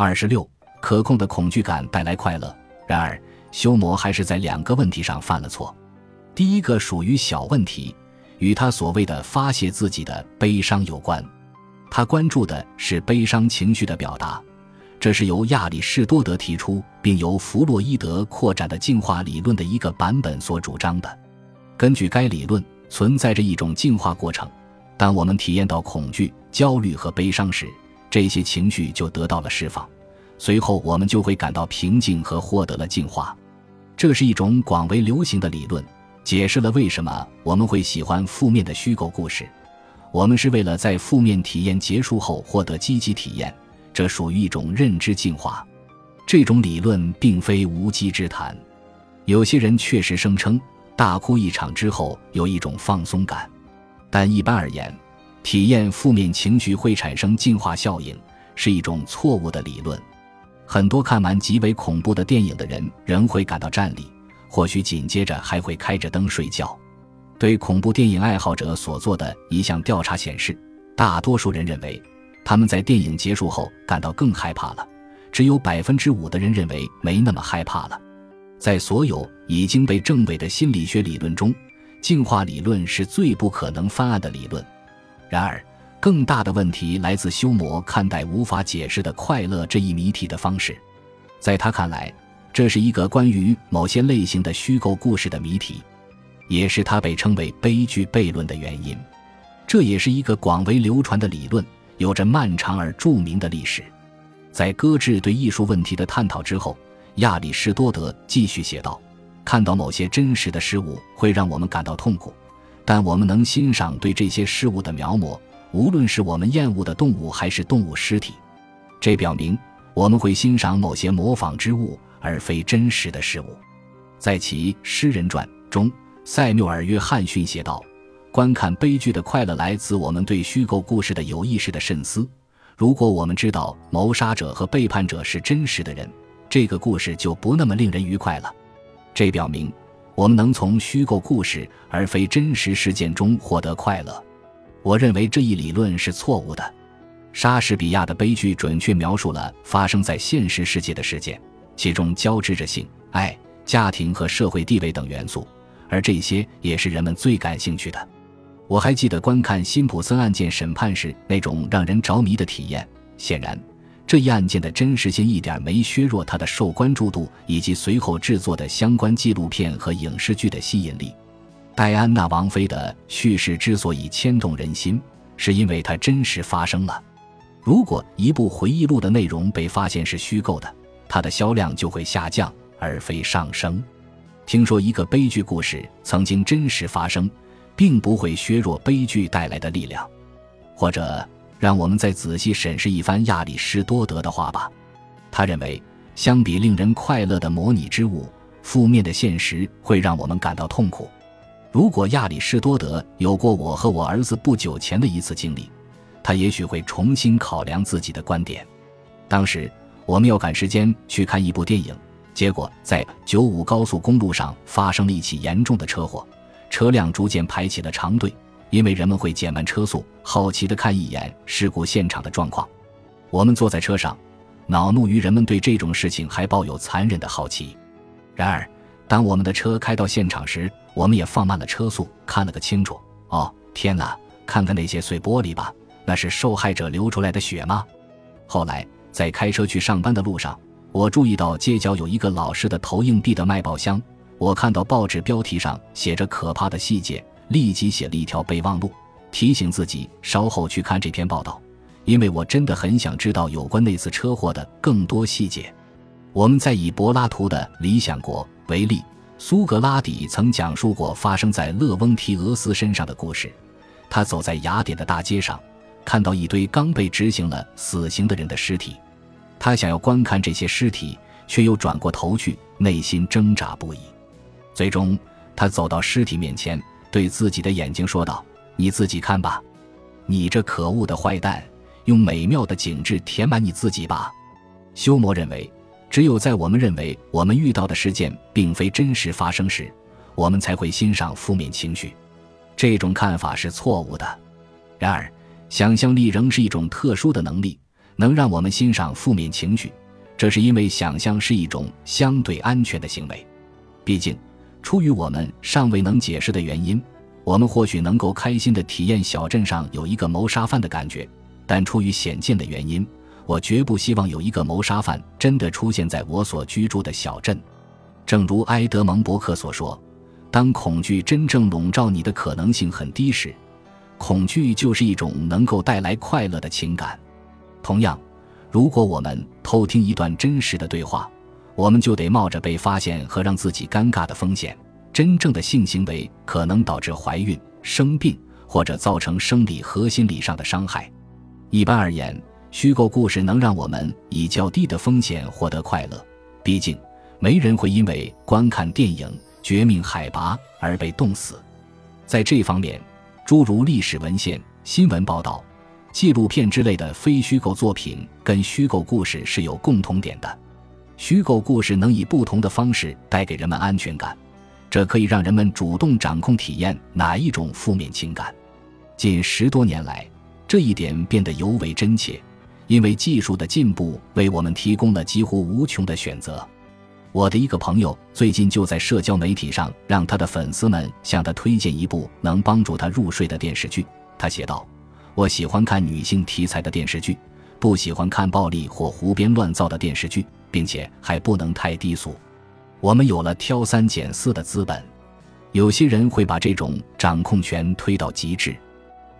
二十六，可控的恐惧感带来快乐。然而，修魔还是在两个问题上犯了错。第一个属于小问题，与他所谓的发泄自己的悲伤有关。他关注的是悲伤情绪的表达，这是由亚里士多德提出并由弗洛伊德扩展的进化理论的一个版本所主张的。根据该理论，存在着一种进化过程。当我们体验到恐惧、焦虑和悲伤时，这些情绪就得到了释放，随后我们就会感到平静和获得了净化。这是一种广为流行的理论，解释了为什么我们会喜欢负面的虚构故事。我们是为了在负面体验结束后获得积极体验，这属于一种认知进化。这种理论并非无稽之谈。有些人确实声称大哭一场之后有一种放松感，但一般而言。体验负面情绪会产生进化效应，是一种错误的理论。很多看完极为恐怖的电影的人仍会感到战栗，或许紧接着还会开着灯睡觉。对恐怖电影爱好者所做的一项调查显示，大多数人认为他们在电影结束后感到更害怕了，只有百分之五的人认为没那么害怕了。在所有已经被证伪的心理学理论中，进化理论是最不可能翻案的理论。然而，更大的问题来自修魔看待无法解释的快乐这一谜题的方式。在他看来，这是一个关于某些类型的虚构故事的谜题，也是他被称为“悲剧悖论”的原因。这也是一个广为流传的理论，有着漫长而著名的历史。在搁置对艺术问题的探讨之后，亚里士多德继续写道：“看到某些真实的事物会让我们感到痛苦。”但我们能欣赏对这些事物的描摹，无论是我们厌恶的动物还是动物尸体。这表明我们会欣赏某些模仿之物，而非真实的事物。在其《诗人传》中，塞缪尔·约翰逊写道：“观看悲剧的快乐来自我们对虚构故事的有意识的慎思。如果我们知道谋杀者和背叛者是真实的人，这个故事就不那么令人愉快了。”这表明。我们能从虚构故事而非真实事件中获得快乐。我认为这一理论是错误的。莎士比亚的悲剧准确描述了发生在现实世界的事件，其中交织着性、爱、家庭和社会地位等元素，而这些也是人们最感兴趣的。我还记得观看辛普森案件审判时那种让人着迷的体验。显然。这一案件的真实性一点没削弱它的受关注度，以及随后制作的相关纪录片和影视剧的吸引力。戴安娜王妃的叙事之所以牵动人心，是因为它真实发生了。如果一部回忆录的内容被发现是虚构的，它的销量就会下降而非上升。听说一个悲剧故事曾经真实发生，并不会削弱悲剧带来的力量，或者。让我们再仔细审视一番亚里士多德的话吧。他认为，相比令人快乐的模拟之物，负面的现实会让我们感到痛苦。如果亚里士多德有过我和我儿子不久前的一次经历，他也许会重新考量自己的观点。当时我们要赶时间去看一部电影，结果在九五高速公路上发生了一起严重的车祸，车辆逐渐排起了长队。因为人们会减慢车速，好奇地看一眼事故现场的状况。我们坐在车上，恼怒于人们对这种事情还抱有残忍的好奇。然而，当我们的车开到现场时，我们也放慢了车速，看了个清楚。哦，天哪！看看那些碎玻璃吧，那是受害者流出来的血吗？后来，在开车去上班的路上，我注意到街角有一个老式的投硬币的卖报箱。我看到报纸标题上写着可怕的细节。立即写了一条备忘录，提醒自己稍后去看这篇报道，因为我真的很想知道有关那次车祸的更多细节。我们在以柏拉图的《理想国》为例，苏格拉底曾讲述过发生在勒翁提俄斯身上的故事。他走在雅典的大街上，看到一堆刚被执行了死刑的人的尸体，他想要观看这些尸体，却又转过头去，内心挣扎不已。最终，他走到尸体面前。对自己的眼睛说道：“你自己看吧，你这可恶的坏蛋，用美妙的景致填满你自己吧。”修魔认为，只有在我们认为我们遇到的事件并非真实发生时，我们才会欣赏负面情绪。这种看法是错误的。然而，想象力仍是一种特殊的能力，能让我们欣赏负面情绪，这是因为想象是一种相对安全的行为。毕竟，出于我们尚未能解释的原因，我们或许能够开心地体验小镇上有一个谋杀犯的感觉，但出于显见的原因，我绝不希望有一个谋杀犯真的出现在我所居住的小镇。正如埃德蒙·伯克所说。当恐惧真正笼罩你的可能性很低时，恐惧就是一种能够带来快乐的情感。同样，如果我们偷听一段真实的对话，我们就得冒着被发现和让自己尴尬的风险。真正的性行为可能导致怀孕、生病或者造成生理和心理上的伤害。一般而言，虚构故事能让我们以较低的风险获得快乐。毕竟，没人会因为观看电影。绝命海拔而被冻死，在这方面，诸如历史文献、新闻报道、纪录片之类的非虚构作品跟虚构故事是有共同点的。虚构故事能以不同的方式带给人们安全感，这可以让人们主动掌控体验哪一种负面情感。近十多年来，这一点变得尤为真切，因为技术的进步为我们提供了几乎无穷的选择。我的一个朋友最近就在社交媒体上让他的粉丝们向他推荐一部能帮助他入睡的电视剧。他写道：“我喜欢看女性题材的电视剧，不喜欢看暴力或胡编乱造的电视剧，并且还不能太低俗。我们有了挑三拣四的资本。有些人会把这种掌控权推到极致。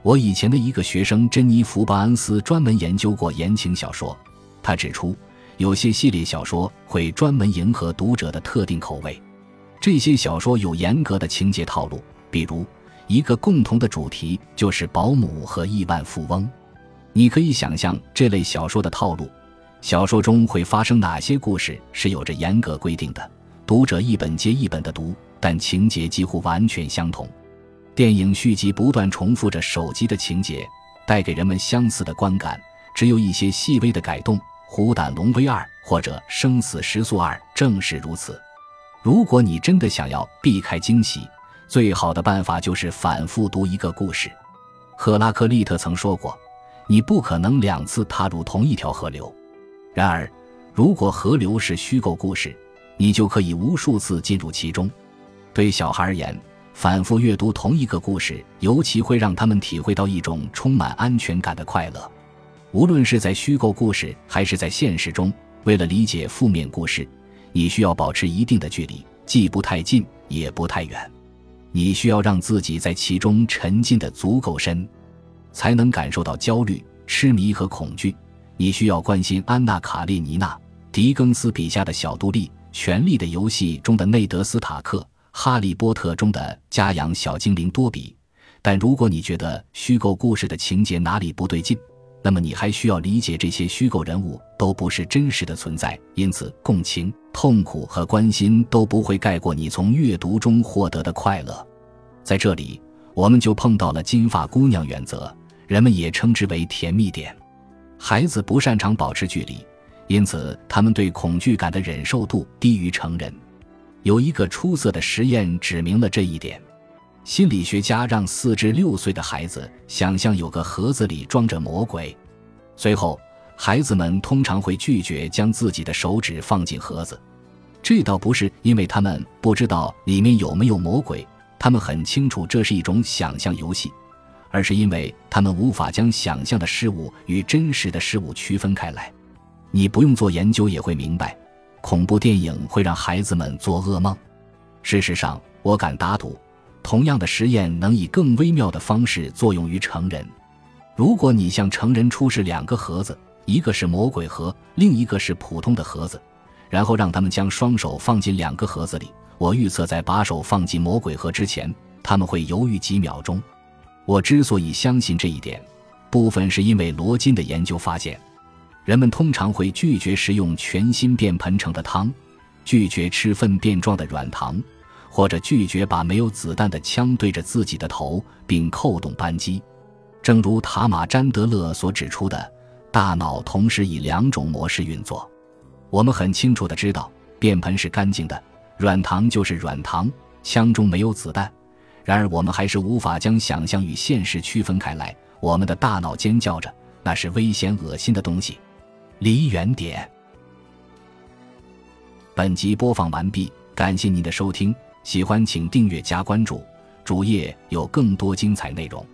我以前的一个学生珍妮弗·巴恩斯专门研究过言情小说，他指出。”有些系列小说会专门迎合读者的特定口味，这些小说有严格的情节套路，比如一个共同的主题就是保姆和亿万富翁。你可以想象这类小说的套路：小说中会发生哪些故事是有着严格规定的，读者一本接一本的读，但情节几乎完全相同。电影续集不断重复着手机的情节，带给人们相似的观感，只有一些细微的改动。《虎胆龙威二》或者《生死时速二》正是如此。如果你真的想要避开惊喜，最好的办法就是反复读一个故事。赫拉克利特曾说过：“你不可能两次踏入同一条河流。”然而，如果河流是虚构故事，你就可以无数次进入其中。对小孩而言，反复阅读同一个故事，尤其会让他们体会到一种充满安全感的快乐。无论是在虚构故事还是在现实中，为了理解负面故事，你需要保持一定的距离，既不太近也不太远。你需要让自己在其中沉浸的足够深，才能感受到焦虑、痴迷和恐惧。你需要关心安娜·卡列尼娜·狄更斯笔下的小杜丽，《权力的游戏》中的内德·斯塔克，《哈利波特》中的家养小精灵多比。但如果你觉得虚构故事的情节哪里不对劲，那么你还需要理解，这些虚构人物都不是真实的存在，因此共情、痛苦和关心都不会盖过你从阅读中获得的快乐。在这里，我们就碰到了金发姑娘原则，人们也称之为甜蜜点。孩子不擅长保持距离，因此他们对恐惧感的忍受度低于成人。有一个出色的实验指明了这一点。心理学家让四至六岁的孩子想象有个盒子里装着魔鬼，随后孩子们通常会拒绝将自己的手指放进盒子。这倒不是因为他们不知道里面有没有魔鬼，他们很清楚这是一种想象游戏，而是因为他们无法将想象的事物与真实的事物区分开来。你不用做研究也会明白，恐怖电影会让孩子们做噩梦。事实上，我敢打赌。同样的实验能以更微妙的方式作用于成人。如果你向成人出示两个盒子，一个是魔鬼盒，另一个是普通的盒子，然后让他们将双手放进两个盒子里，我预测在把手放进魔鬼盒之前，他们会犹豫几秒钟。我之所以相信这一点，部分是因为罗金的研究发现，人们通常会拒绝食用全新变盆盛的汤，拒绝吃粪便状的软糖。或者拒绝把没有子弹的枪对着自己的头并扣动扳机，正如塔马詹德勒所指出的，大脑同时以两种模式运作。我们很清楚的知道，便盆是干净的，软糖就是软糖，枪中没有子弹。然而我们还是无法将想象与现实区分开来我们的大脑尖叫着那是危险恶心的东西。离远点。本集播放完毕感谢您的收听喜欢请订阅加关注主页有更多精彩内容。